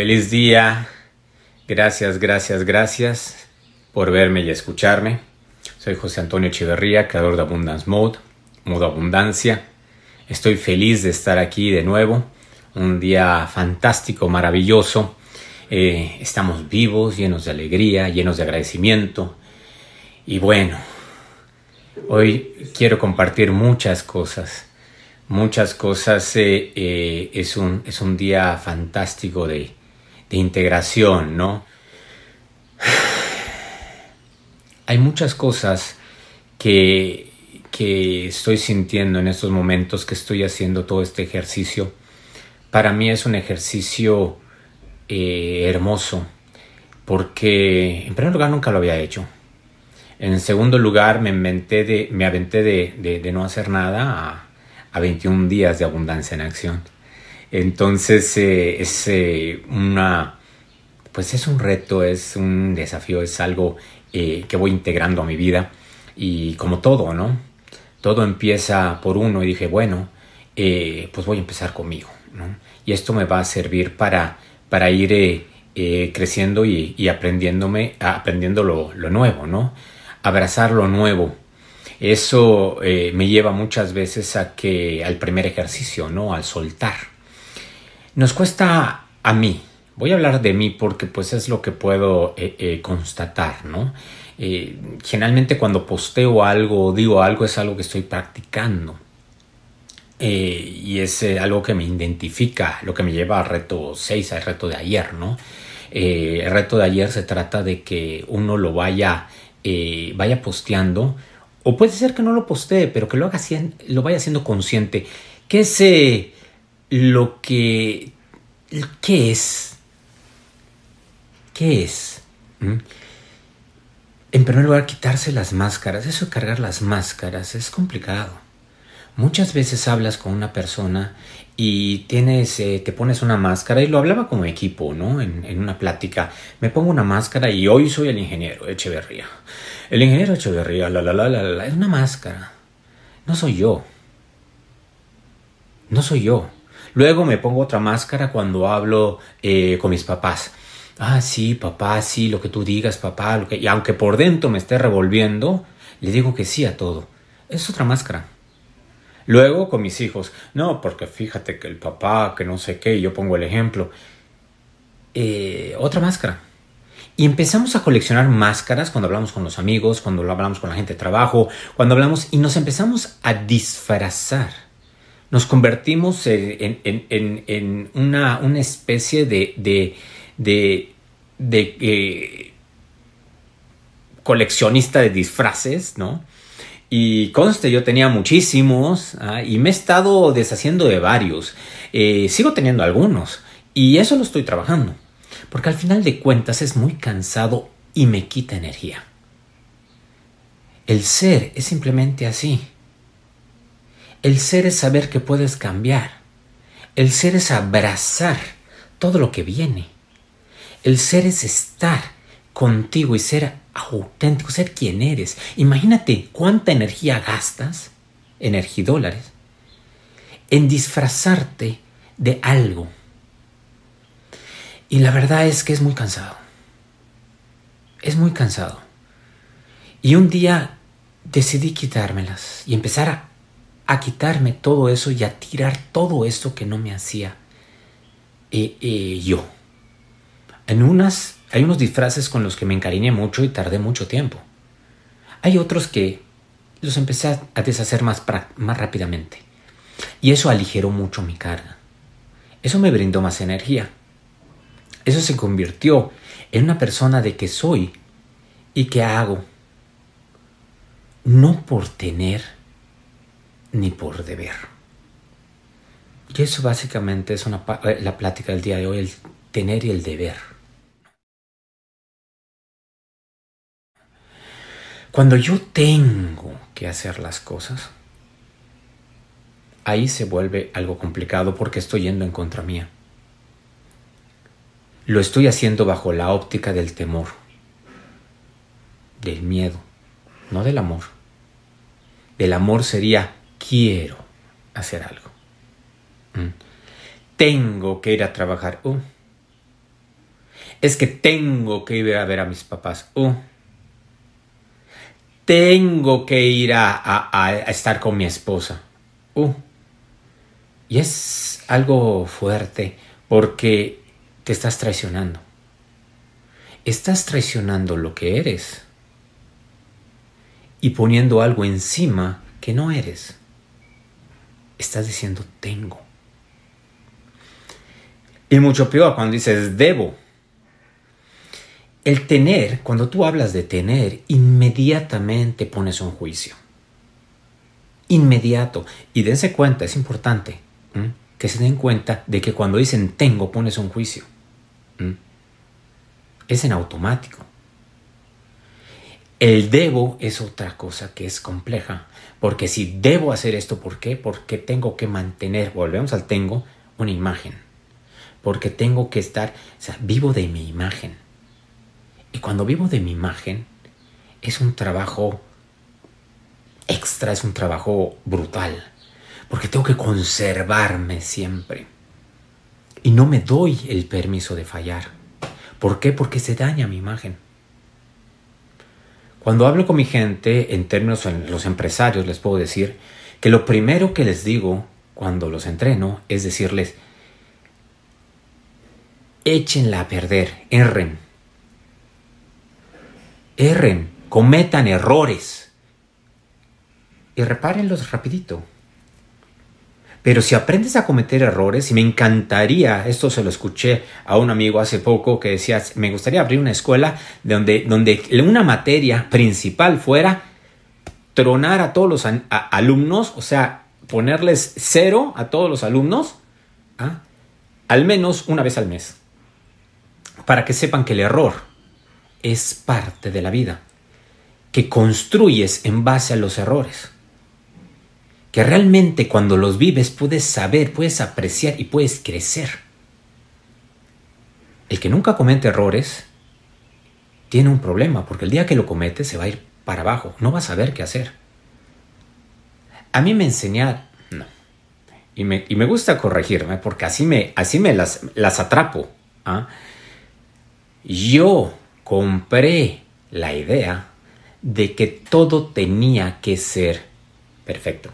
Feliz día. Gracias, gracias, gracias por verme y escucharme. Soy José Antonio Echeverría, creador de Abundance Mode, Modo Abundancia. Estoy feliz de estar aquí de nuevo. Un día fantástico, maravilloso. Eh, estamos vivos, llenos de alegría, llenos de agradecimiento. Y bueno, hoy quiero compartir muchas cosas. Muchas cosas. Eh, eh, es, un, es un día fantástico de, de integración, ¿no? Hay muchas cosas que, que estoy sintiendo en estos momentos que estoy haciendo todo este ejercicio. Para mí es un ejercicio eh, hermoso porque en primer lugar nunca lo había hecho. En segundo lugar me, inventé de, me aventé de, de, no hacer nada a, a 21 días de abundancia en acción. Entonces eh, es eh, una, pues es un reto, es un desafío, es algo eh, que voy integrando a mi vida y como todo, ¿no? Todo empieza por uno y dije, bueno, pues voy a empezar conmigo, ¿no? Y esto me va a servir para, para ir creciendo y, aprendiéndome, aprendiendo lo, lo, nuevo, ¿no? Abrazar lo nuevo. Eso me lleva muchas veces a que al primer ejercicio, ¿no? Al soltar nos cuesta a mí, voy a hablar de mí porque pues es lo que puedo eh, eh, constatar, ¿no? Eh, generalmente cuando posteo algo o digo algo es algo que estoy practicando. y es algo que me identifica, lo que me lleva al reto 6, al reto de ayer, ¿no? el reto de ayer se trata de que uno lo vaya, vaya posteando, o puede ser que no lo postee, pero que lo, haga, lo vaya haciendo consciente. Que ese lo que... ¿Qué es? ¿Qué es? ¿Mm? En primer lugar, quitarse las máscaras. Eso de cargar las máscaras es complicado. Muchas veces hablas con una persona y tienes, eh, te pones una máscara, y lo hablaba como equipo, ¿no? En, en, una plática. Me pongo una máscara y hoy soy el ingeniero Echeverría. El ingeniero Echeverría, la, la, la, la, la, es una máscara. No soy yo. No soy yo. Luego me pongo otra máscara cuando hablo eh, con mis papás. Ah, sí, papá, sí, lo que tú digas, papá. Lo que... Y aunque por dentro me esté revolviendo, le digo que sí a todo. Es otra máscara. Luego con mis hijos. No, porque fíjate que el papá, que no sé qué, yo pongo el ejemplo. Eh, otra máscara. Y empezamos a coleccionar máscaras cuando hablamos con los amigos, cuando hablamos con la gente de trabajo, cuando hablamos y nos empezamos a disfrazar nos convertimos en, una, especie de, de, eh, coleccionista de disfraces, ¿no? Y conste, yo tenía muchísimos ¿ah? y me he estado deshaciendo de varios. Eh, sigo teniendo algunos y eso lo estoy trabajando. Porque al final de cuentas es muy cansado y me quita energía. El ser es simplemente así. El ser es saber que puedes cambiar. El ser es abrazar todo lo que viene. El ser es estar contigo y ser auténtico, ser quien eres. Imagínate cuánta energía gastas, energía dólares, en disfrazarte de algo. Y la verdad es que es muy cansado. Es muy cansado. Y un día decidí quitármelas y empezar a a quitarme todo eso y a tirar todo esto que no me hacía eh, eh, yo. En unas, hay unos disfraces con los que me encariñé mucho y tardé mucho tiempo. Hay otros que los empecé a deshacer más, más rápidamente. Y eso aligeró mucho mi carga. Eso me brindó más energía. Eso se convirtió en una persona de que soy y que hago. No por tener, ni por deber. Y eso básicamente es una, eh, la plática del día de hoy, el tener y el deber. Cuando yo tengo que hacer las cosas, ahí se vuelve algo complicado porque estoy yendo en contra mía. Lo estoy haciendo bajo la óptica del temor, del miedo, no del amor. Del amor sería quiero hacer algo. Mm. Tengo que ir a trabajar. Uh, Es que tengo que ir a ver a mis papás. Uh. Tengo que ir a, estar con mi esposa. Uh. Y es algo fuerte porque te estás traicionando. Estás traicionando lo que eres y poniendo algo encima que no eres. Estás diciendo tengo. Y mucho peor cuando dices debo. El tener, cuando tú hablas de tener, inmediatamente pones un juicio. Inmediato. Y dense cuenta, es importante que se den cuenta de que cuando dicen tengo, pones un juicio. Es en automático. El debo es otra cosa que es compleja, porque si debo hacer esto, ¿por qué? Porque tengo que mantener, volvemos al tengo, una imagen porque tengo que estar, o sea, vivo de mi imagen. Y cuando vivo de mi imagen, es un trabajo extra, es un trabajo brutal, porque tengo que conservarme siempre. Y no me doy el permiso de fallar. ¿Por qué? Porque se daña mi imagen. Cuando hablo con mi gente, en términos de los empresarios, les puedo decir que lo primero que les digo cuando los entreno es decirles, échenla a perder, erren. Erren, cometan errores. Y repárenlos rapidito. Pero si aprendes a cometer errores, y me encantaría, esto se lo escuché a un amigo hace poco que decía, me gustaría abrir una escuela donde, donde una materia principal fuera tronar a todos los alumnos, o sea, ponerles cero a todos los alumnos, ¿ah? al menos una vez al mes para que sepan que el error es parte de la vida, que construyes en base a los errores, que realmente cuando los vives puedes saber, puedes apreciar y puedes crecer. El que nunca comete errores tiene un problema, porque el día que lo comete se va a ir para abajo, no va a saber qué hacer. A mí me enseñaron, no, y me, y me gusta corregirme, porque así me, así me las, las atrapo. ¿ah? yo compré la idea de que todo tenía que ser perfecto.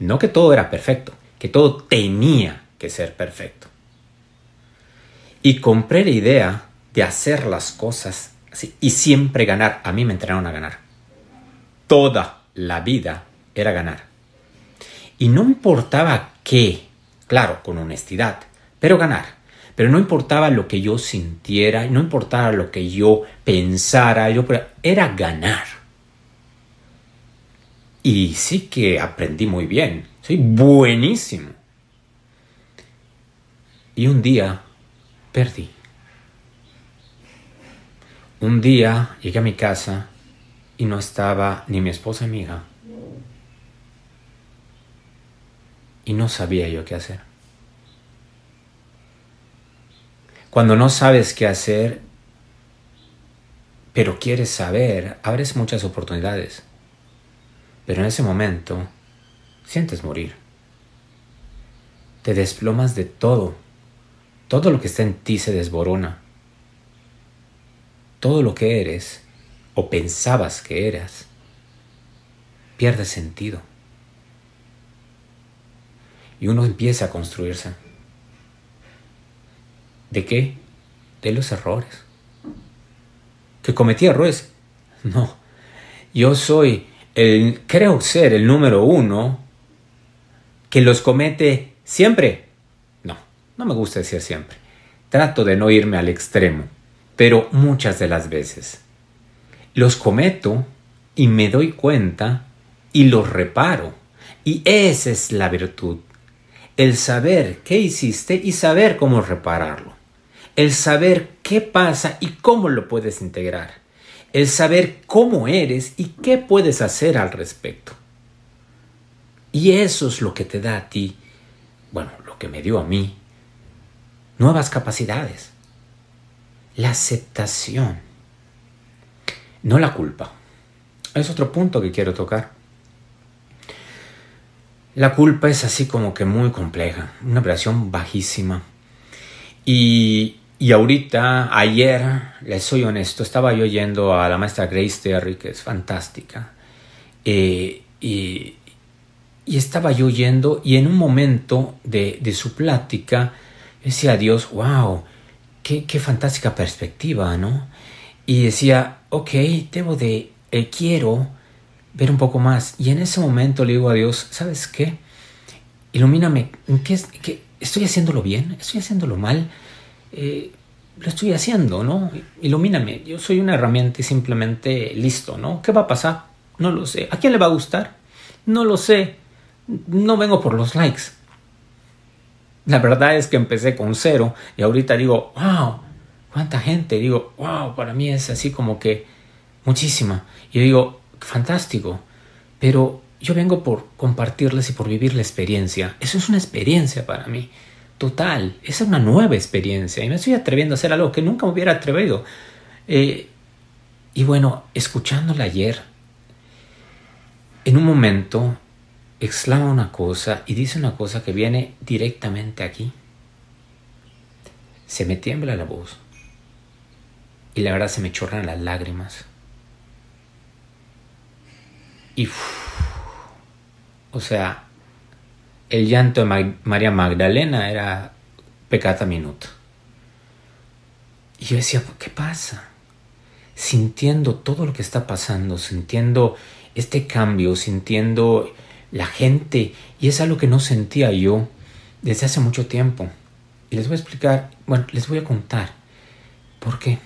No que todo era perfecto, que todo tenía que ser perfecto. Y compré la idea de hacer las cosas así y siempre ganar. A mí me entrenaron a ganar. Toda la vida era ganar. Y no importaba qué, claro, con honestidad, pero ganar. Pero no importaba lo que yo sintiera, no importaba lo que yo pensara, yo, era ganar. Y sí que aprendí muy bien, soy buenísimo. Y un día perdí. Un día llegué a mi casa y no estaba ni mi esposa ni mi hija. Y no sabía yo qué hacer. Cuando no sabes qué hacer, pero quieres saber, abres muchas oportunidades. Pero en ese momento, sientes morir. Te desplomas de todo. Todo lo que está en ti se desborona. Todo lo que eres, o pensabas que eras, pierde sentido. Y uno empieza a construirse. ¿De qué? De los errores. ¿Que cometí errores? No. Yo soy creo ser el número uno que los comete siempre. No, no me gusta decir siempre. Trato de no irme al extremo, pero muchas de las veces. Los cometo y me doy cuenta y los reparo. Y esa es la virtud. El saber qué hiciste y saber cómo repararlo el saber qué pasa y cómo lo puedes integrar, el saber cómo eres y qué puedes hacer al respecto. Y eso es lo que te da a ti, bueno, lo que me dio a mí, nuevas capacidades. La aceptación, no la culpa. Es otro punto que quiero tocar. La culpa es así como que muy compleja, una operación bajísima Y, y ahorita, ayer, les soy honesto, estaba yo yendo a la maestra Grace Terry, que es fantástica. Eh, y, estaba yo yendo y en un momento de, su plática decía Dios, wow, qué, qué, fantástica perspectiva, ¿no? Y decía, ok, debo de, eh, quiero ver un poco más. Y en ese momento le digo a Dios, ¿sabes qué? Ilumíname, ¿qué, qué, ¿estoy haciéndolo bien? ¿Estoy haciéndolo mal? Eh, lo estoy haciendo, ¿no? Ilumíname, yo soy una herramienta y simplemente listo, ¿no? ¿Qué va a pasar? No lo sé. ¿A quién le va a gustar? No lo sé. No vengo por los likes. La verdad es que empecé con cero y ahorita digo, wow, cuánta gente. Digo, wow, para mí es así como que muchísima. Y digo, fantástico. Pero yo vengo por compartirles y por vivir la experiencia. Eso es una experiencia para mí total. Es una nueva experiencia y me estoy atreviendo a hacer algo que nunca me hubiera atrevido. Eh, y bueno, escuchándola ayer, en un momento exclama una cosa y dice una cosa que viene directamente aquí. Se me tiembla la voz y la verdad se me chorran las lágrimas. Y, o sea, el llanto de María Magdalena era pecata minuto. Y yo decía, ¿qué pasa? Sintiendo todo lo que está pasando, sintiendo este cambio, sintiendo la gente, y es algo que no sentía yo desde hace mucho tiempo. Y les voy a explicar, bueno, les voy a contar por qué.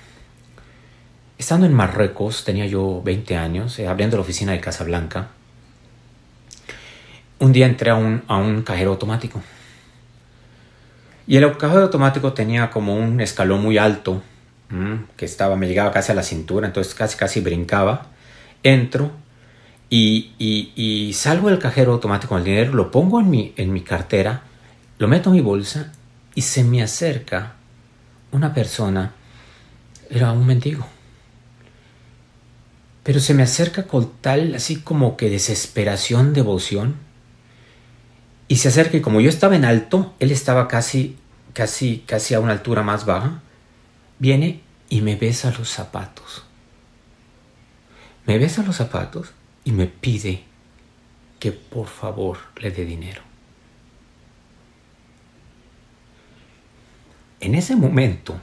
Estando en Marruecos, tenía yo 20 años, eh, abriendo la oficina de Casablanca, un día entré a un, a un cajero automático. Y el cajero automático tenía como un escalón muy alto, que estaba, me llegaba casi a la cintura, entonces casi casi brincaba. Entro y, y, salgo del cajero automático con el dinero, lo pongo en mi, en mi cartera, lo meto en mi bolsa y se me acerca una persona, era un mendigo. Pero se me acerca con tal, así como que desesperación, devoción, y se acerca y como yo estaba en alto, él estaba casi, casi, casi a una altura más baja, viene y me besa los zapatos. Me besa los zapatos y me pide que por favor le dé dinero. En ese momento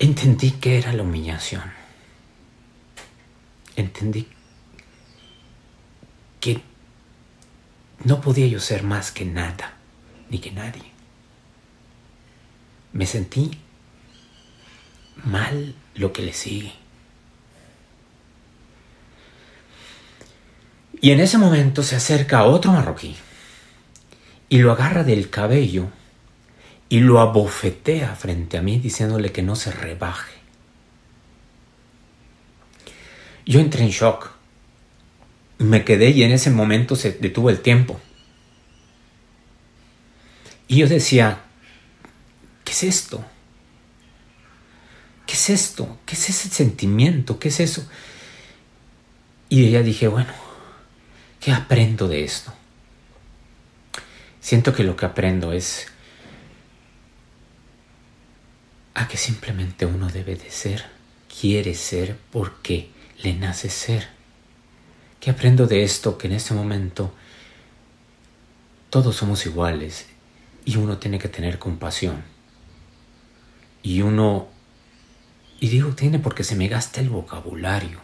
entendí que era la humillación. Entendí que no podía yo ser más que nada, ni que nadie. Me sentí mal lo que le sigue. Y en ese momento se acerca otro marroquí y lo agarra del cabello y lo abofetea frente a mí diciéndole que no se rebaje. Yo entré en shock me quedé y en ese momento se detuvo el tiempo. Y yo decía, ¿qué es esto? ¿Qué es esto? ¿Qué es ese sentimiento? ¿Qué es eso? Y ya dije, bueno, ¿qué aprendo de esto? Siento que lo que aprendo es a que simplemente uno debe de ser, quiere ser porque le nace ser. ¿Qué aprendo de esto? Que en este momento todos somos iguales y uno tiene que tener compasión. Y uno, y digo tiene porque se me gasta el vocabulario.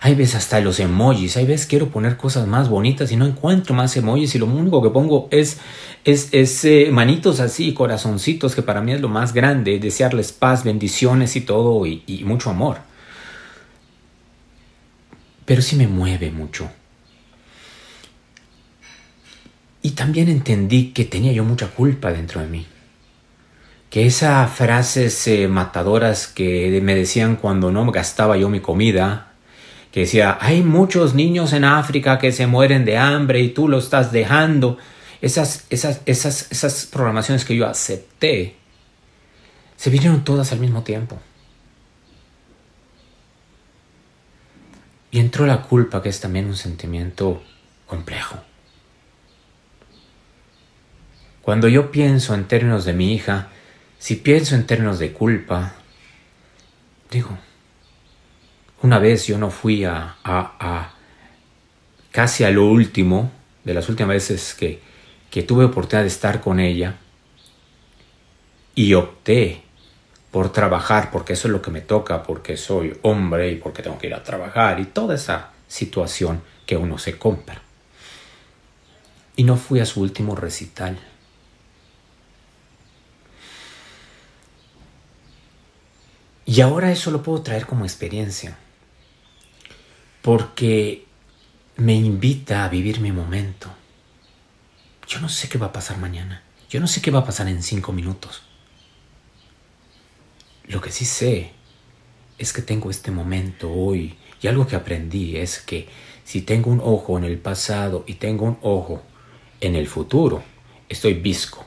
Hay veces hasta los emojis, hay veces quiero poner cosas más bonitas y no encuentro más emojis y lo único que pongo es, es, eh, manitos así, corazoncitos, que para mí es lo más grande, desearles paz, bendiciones y todo y mucho amor pero sí me mueve mucho. Y también entendí que tenía yo mucha culpa dentro de mí. Que esas frases eh, matadoras que me decían cuando no gastaba yo mi comida, que decía, hay muchos niños en África que se mueren de hambre y tú lo estás dejando. Esas, esas, esas, esas programaciones que yo acepté, se vinieron todas al mismo tiempo. Y entró la culpa, que es también un sentimiento complejo. Cuando yo pienso en términos de mi hija, si pienso en términos de culpa, digo, una vez yo no fui a, a, casi a lo último, de las últimas veces que, que tuve oportunidad de estar con ella, y opté por trabajar, porque eso es lo que me toca, porque soy hombre y porque tengo que ir a trabajar y toda esa situación que uno se compra. Y no fui a su último recital. Y ahora eso lo puedo traer como experiencia, porque me invita a vivir mi momento. Yo no sé qué va a pasar mañana, yo no sé qué va a pasar en cinco minutos. Lo que sí sé es que tengo este momento hoy y algo que aprendí es que si tengo un ojo en el pasado y tengo un ojo en el futuro, estoy visco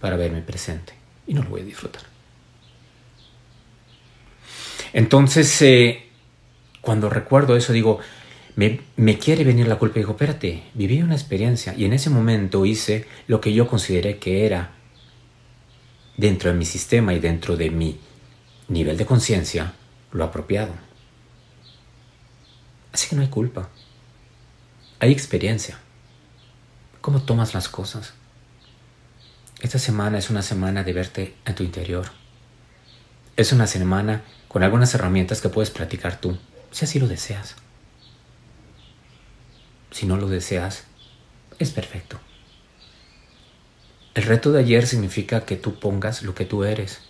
para verme presente y no lo voy a disfrutar. Entonces, eh, cuando recuerdo eso, digo, me, quiere venir la culpa y digo, espérate, viví una experiencia y en ese momento hice lo que yo consideré que era dentro de mi sistema y dentro de mi nivel de conciencia lo apropiado. Así que no hay culpa. Hay experiencia. ¿Cómo tomas las cosas? Esta semana es una semana de verte en tu interior. Es una semana con algunas herramientas que puedes platicar tú, si así lo deseas. Si no lo deseas, es perfecto. El reto de ayer significa que tú pongas lo que tú eres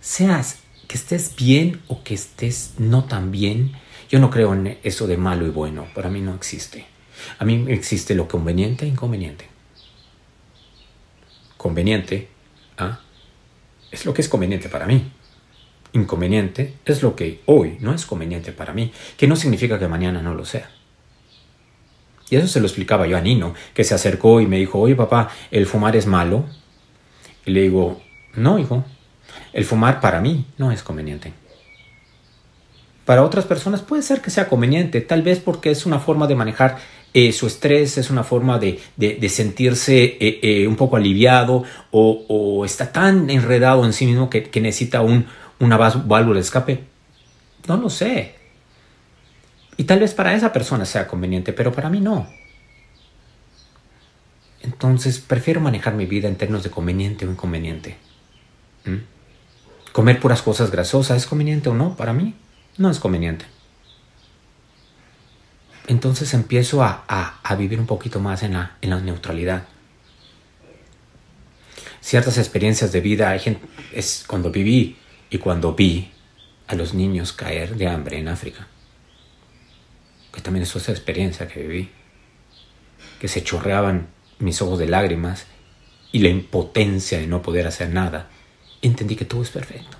seas que estés bien o que estés no tan bien, yo no creo en eso de malo y bueno, para mí no existe. A mí existe lo conveniente e inconveniente. Conveniente ¿ah? es lo que es conveniente para mí. Inconveniente es lo que hoy no es conveniente para mí, que no significa que mañana no lo sea. Y eso se lo explicaba yo a Nino, que se acercó y me dijo, oye papá, ¿el fumar es malo? Y le digo, no, hijo, el fumar para mí no es conveniente. Para otras personas puede ser que sea conveniente, tal vez porque es una forma de manejar eh, su estrés, es una forma de, sentirse eh, eh, un poco aliviado o, está tan enredado en sí mismo que, necesita un, una válvula de escape. No lo sé. Y tal vez para esa persona sea conveniente, pero para mí no. Entonces prefiero manejar mi vida en términos de conveniente o inconveniente. ¿Mm? Comer puras cosas grasosas, ¿es conveniente o no? Para mí no es conveniente. Entonces empiezo a, vivir un poquito más en la, en la neutralidad. Ciertas experiencias de vida, hay gente, es cuando viví y cuando vi a los niños caer de hambre en África, que también es otra experiencia que viví, que se chorreaban mis ojos de lágrimas y la impotencia de no poder hacer nada entendí que todo es perfecto.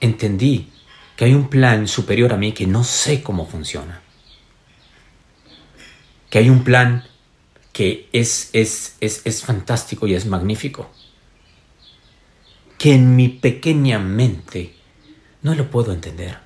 Entendí que hay un plan superior a mí que no sé cómo funciona. Que hay un plan que es, es, es, es fantástico y es magnífico. Que en mi pequeña mente no lo puedo entender.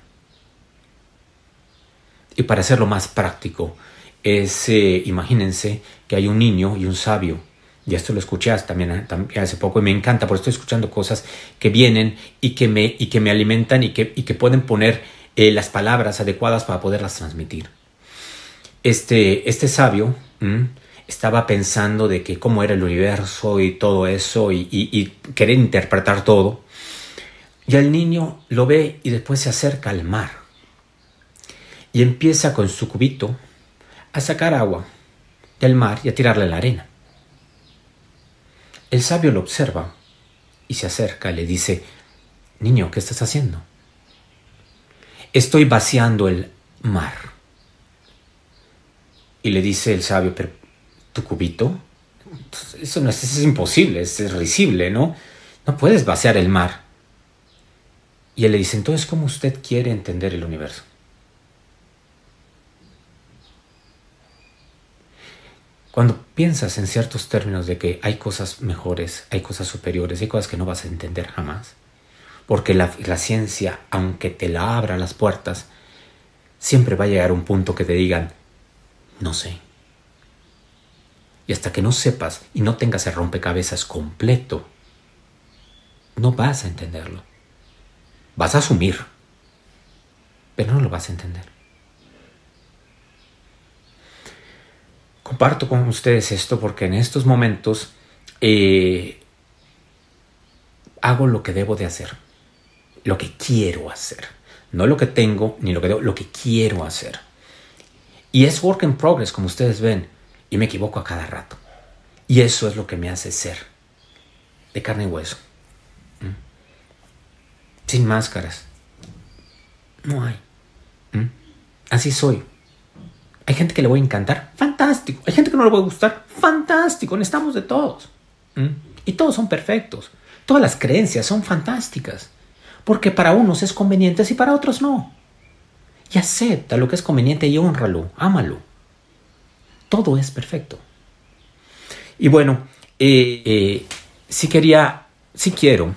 Y para hacerlo más práctico, es, eh, imagínense que hay un niño y un sabio y esto lo escuché también, también, hace poco y me encanta, porque estoy escuchando cosas que vienen y que me, y que me alimentan y que, y que pueden poner eh, las palabras adecuadas para poderlas transmitir. Este, este sabio estaba pensando de que cómo era el universo y todo eso y, y, y querer interpretar todo. Y el niño lo ve y después se acerca al mar y empieza con su cubito a sacar agua del mar y a tirarle la arena. El sabio lo observa y se acerca y le dice, Niño, ¿qué estás haciendo? Estoy vaciando el mar. Y le dice el sabio, pero tu cubito, eso no es, es imposible, es risible, ¿no? No puedes vaciar el mar. Y él le dice, entonces, ¿cómo usted quiere entender el universo? Cuando piensas en ciertos términos de que hay cosas mejores, hay cosas superiores, hay cosas que no vas a entender jamás, porque la, ciencia, aunque te la abra las puertas, siempre va a llegar a un punto que te digan, no sé. Y hasta que no sepas y no tengas el rompecabezas completo, no vas a entenderlo. Vas a asumir, pero no lo vas a entender. Comparto con ustedes esto porque en estos momentos eh, hago lo que debo de hacer, lo que quiero hacer, no lo que tengo ni lo que debo, lo que quiero hacer. Y es work in progress, como ustedes ven, y me equivoco a cada rato. Y eso es lo que me hace ser de carne y hueso. ¿Mm? Sin máscaras. No hay. ¿Mm? Así soy. Hay gente que le voy a encantar. Fantástico. Hay gente que no le va a gustar. Fantástico. Necesitamos de todos. ¿Mm? Y todos son perfectos. Todas las creencias son fantásticas, porque para unos es conveniente y para otros no. Y acepta lo que es conveniente y honralo, ámalo. Todo es perfecto. Y bueno, eh, eh, si quería, si quiero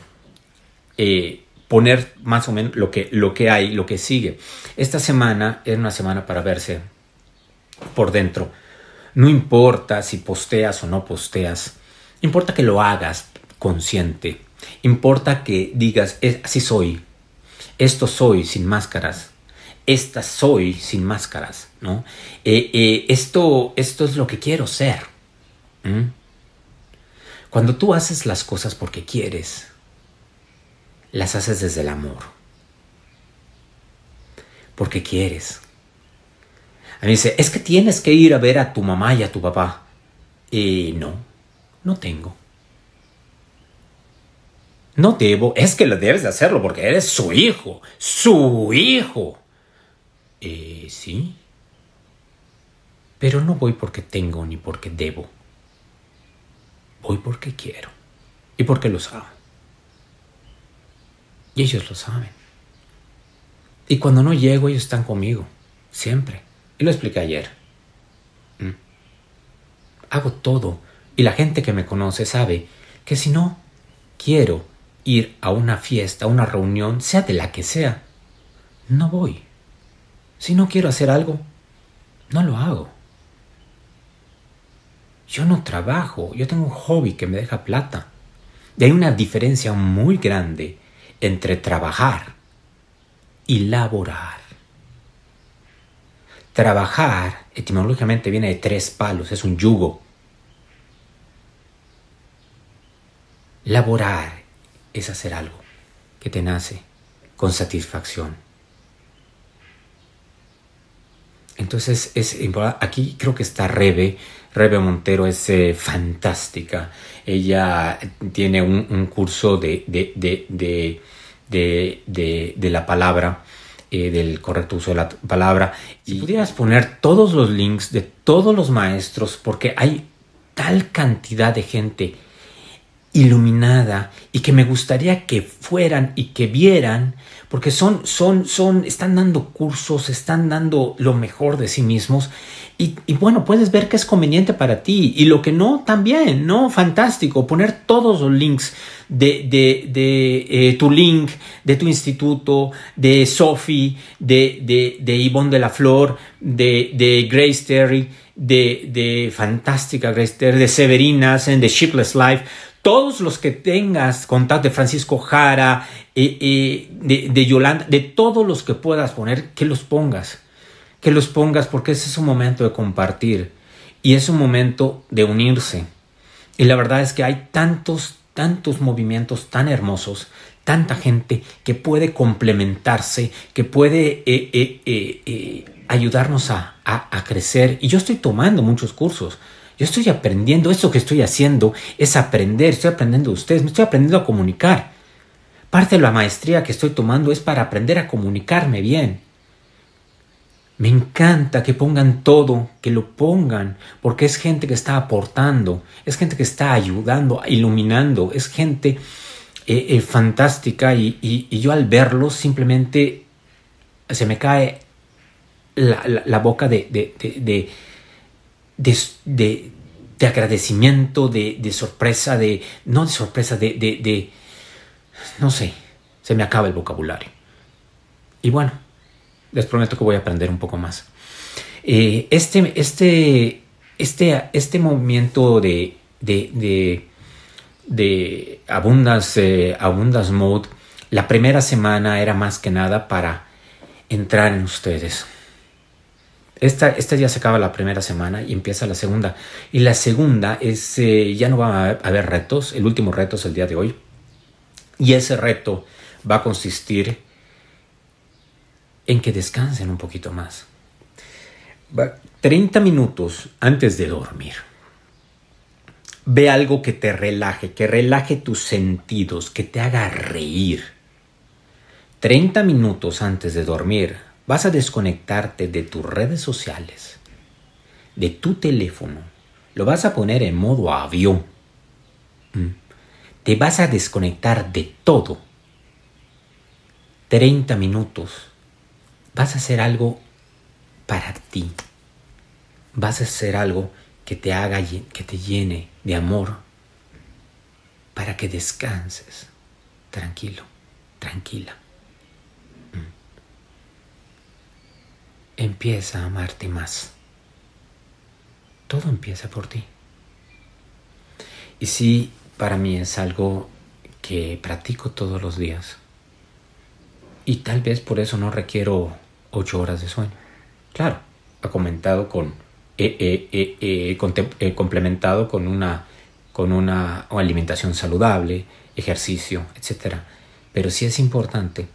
eh, poner más o menos lo que, lo que hay, lo que sigue. Esta semana es una semana para verse por dentro. No importa si posteas o no posteas, importa que lo hagas consciente. Importa que digas, así soy, esto soy sin máscaras, esta soy sin máscaras, ¿no? Eh, eh, esto, esto es lo que quiero ser. Cuando tú haces las cosas porque quieres, las haces desde el amor. Porque quieres. A mí dice, es que tienes que ir a ver a tu mamá y a tu papá. Y no, no tengo. No debo, es que lo debes de hacerlo porque eres su hijo, su hijo. Eh, sí. Pero no voy porque tengo ni porque debo. Voy porque quiero y porque lo amo. Y ellos lo saben. Y cuando no llego, ellos están conmigo, siempre. Y lo expliqué ayer. ¿Mm? Hago todo. Y la gente que me conoce sabe que si no quiero ir a una fiesta, a una reunión, sea de la que sea, no voy. Si no quiero hacer algo, no lo hago. Yo no trabajo, yo tengo un hobby que me deja plata. Y hay una diferencia muy grande entre trabajar y laborar. Trabajar etimológicamente viene de tres palos, es un yugo. Laborar es hacer algo que te nace con satisfacción. Entonces, es, aquí creo que está Rebe. Rebe Montero es eh, fantástica. Ella tiene un, curso de, de, de, la palabra, eh, del correcto uso de la palabra. Y pudieras poner todos los links de todos los maestros, porque hay tal cantidad de gente iluminada y que me gustaría que fueran y que vieran porque son son son están dando cursos están dando lo mejor de sí mismos. Y, bueno puedes ver que es conveniente para ti. Y lo que no también no fantástico. Poner todos los links de, de, de eh, tu link de tu instituto de Sophie de, de, de Yvonne de la Flor de, de Grace Terry de, de Fantástica Grace Terry de Severinas de Shipless Life todos los que tengas contacto de Francisco Jara, eh, eh, de, Yolanda, de todos los que puedas poner, que los pongas. Que los pongas porque ese es un momento de compartir y es un momento de unirse. Y la verdad es que hay tantos, tantos movimientos tan hermosos, tanta gente que puede complementarse, que puede eh, ayudarnos a, a crecer. Y yo estoy tomando muchos cursos. Yo estoy aprendiendo, esto que estoy haciendo es aprender, estoy aprendiendo de ustedes, me estoy aprendiendo a comunicar. Parte de la maestría que estoy tomando es para aprender a comunicarme bien. Me encanta que pongan todo, que lo pongan, porque es gente que está aportando, es gente que está ayudando, iluminando, es gente eh, eh, fantástica y, yo al verlos simplemente se me cae la, boca de, agradecimiento, de, de, sorpresa, de... no de sorpresa, de, de, no sé, se me acaba el vocabulario. Y bueno, les prometo que voy a aprender un poco más. Eh, este, este, este, este movimiento de, de, de, de abundance, abundance mode, la primera semana era más que nada para entrar en ustedes. Esta, esta ya se acaba la primera semana y empieza la segunda. Y la segunda es, eh, ya no va a haber retos, el último reto es el día de hoy. Y ese reto va a consistir en que descansen un poquito más. 30 minutos antes de dormir. Ve algo que te relaje, que relaje tus sentidos, que te haga reír. 30 minutos antes de dormir vas a desconectarte de tus redes sociales, de tu teléfono. Lo vas a poner en modo avión. Mm. Te vas a desconectar de todo. 30 minutos. Vas a hacer algo para ti. Vas a hacer algo que te haga, que te llene de amor para que descanses tranquilo, tranquila. Empieza a amarte más. Todo empieza por ti. Y sí, para mí es algo que practico todos los días. Y tal vez por eso no requiero ocho horas de sueño. Claro, comentado con, eh, eh, eh, complementado con una, con una alimentación saludable, ejercicio, etc. Pero sí es importante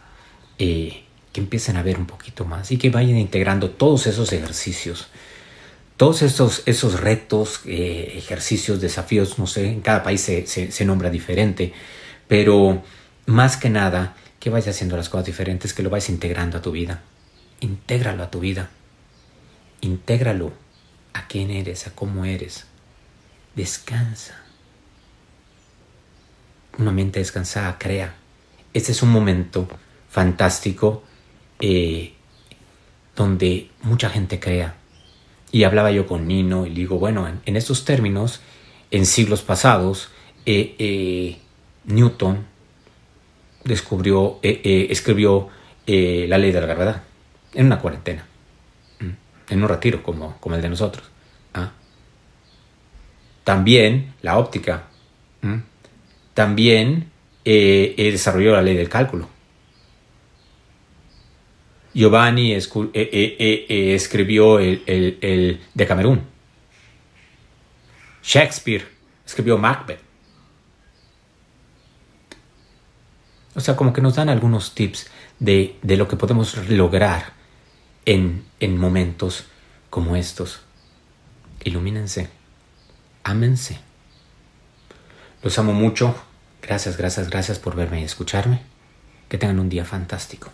que empiecen a ver un poquito más y que vayan integrando todos esos ejercicios todos esos, esos retos, eh, ejercicios, desafíos, no sé, en cada país se, se, nombra diferente, pero más que nada, que vayas haciendo las cosas diferentes, que lo vayas integrando a tu vida. Intégralo a tu vida. Intégralo a quién eres, a cómo eres. Descansa. Una mente descansada crea. Este es un momento fantástico eh, donde mucha gente crea y hablaba yo con Nino y digo, bueno, en, estos términos, en siglos pasados, eh, eh, Newton descubrió, escribió la ley de la gravedad en una cuarentena, en un retiro como, como el de nosotros. ¿ah? También la óptica, también desarrolló la ley del cálculo. Giovanni eh, eh, eh, escribió el, el, de Camerún. Shakespeare escribió Macbeth. O sea, como que nos dan algunos tips de, de lo que podemos lograr en, en momentos como estos. Ilumínense. Ámense. Los amo mucho. Gracias, gracias, gracias por verme y escucharme. Que tengan un día fantástico.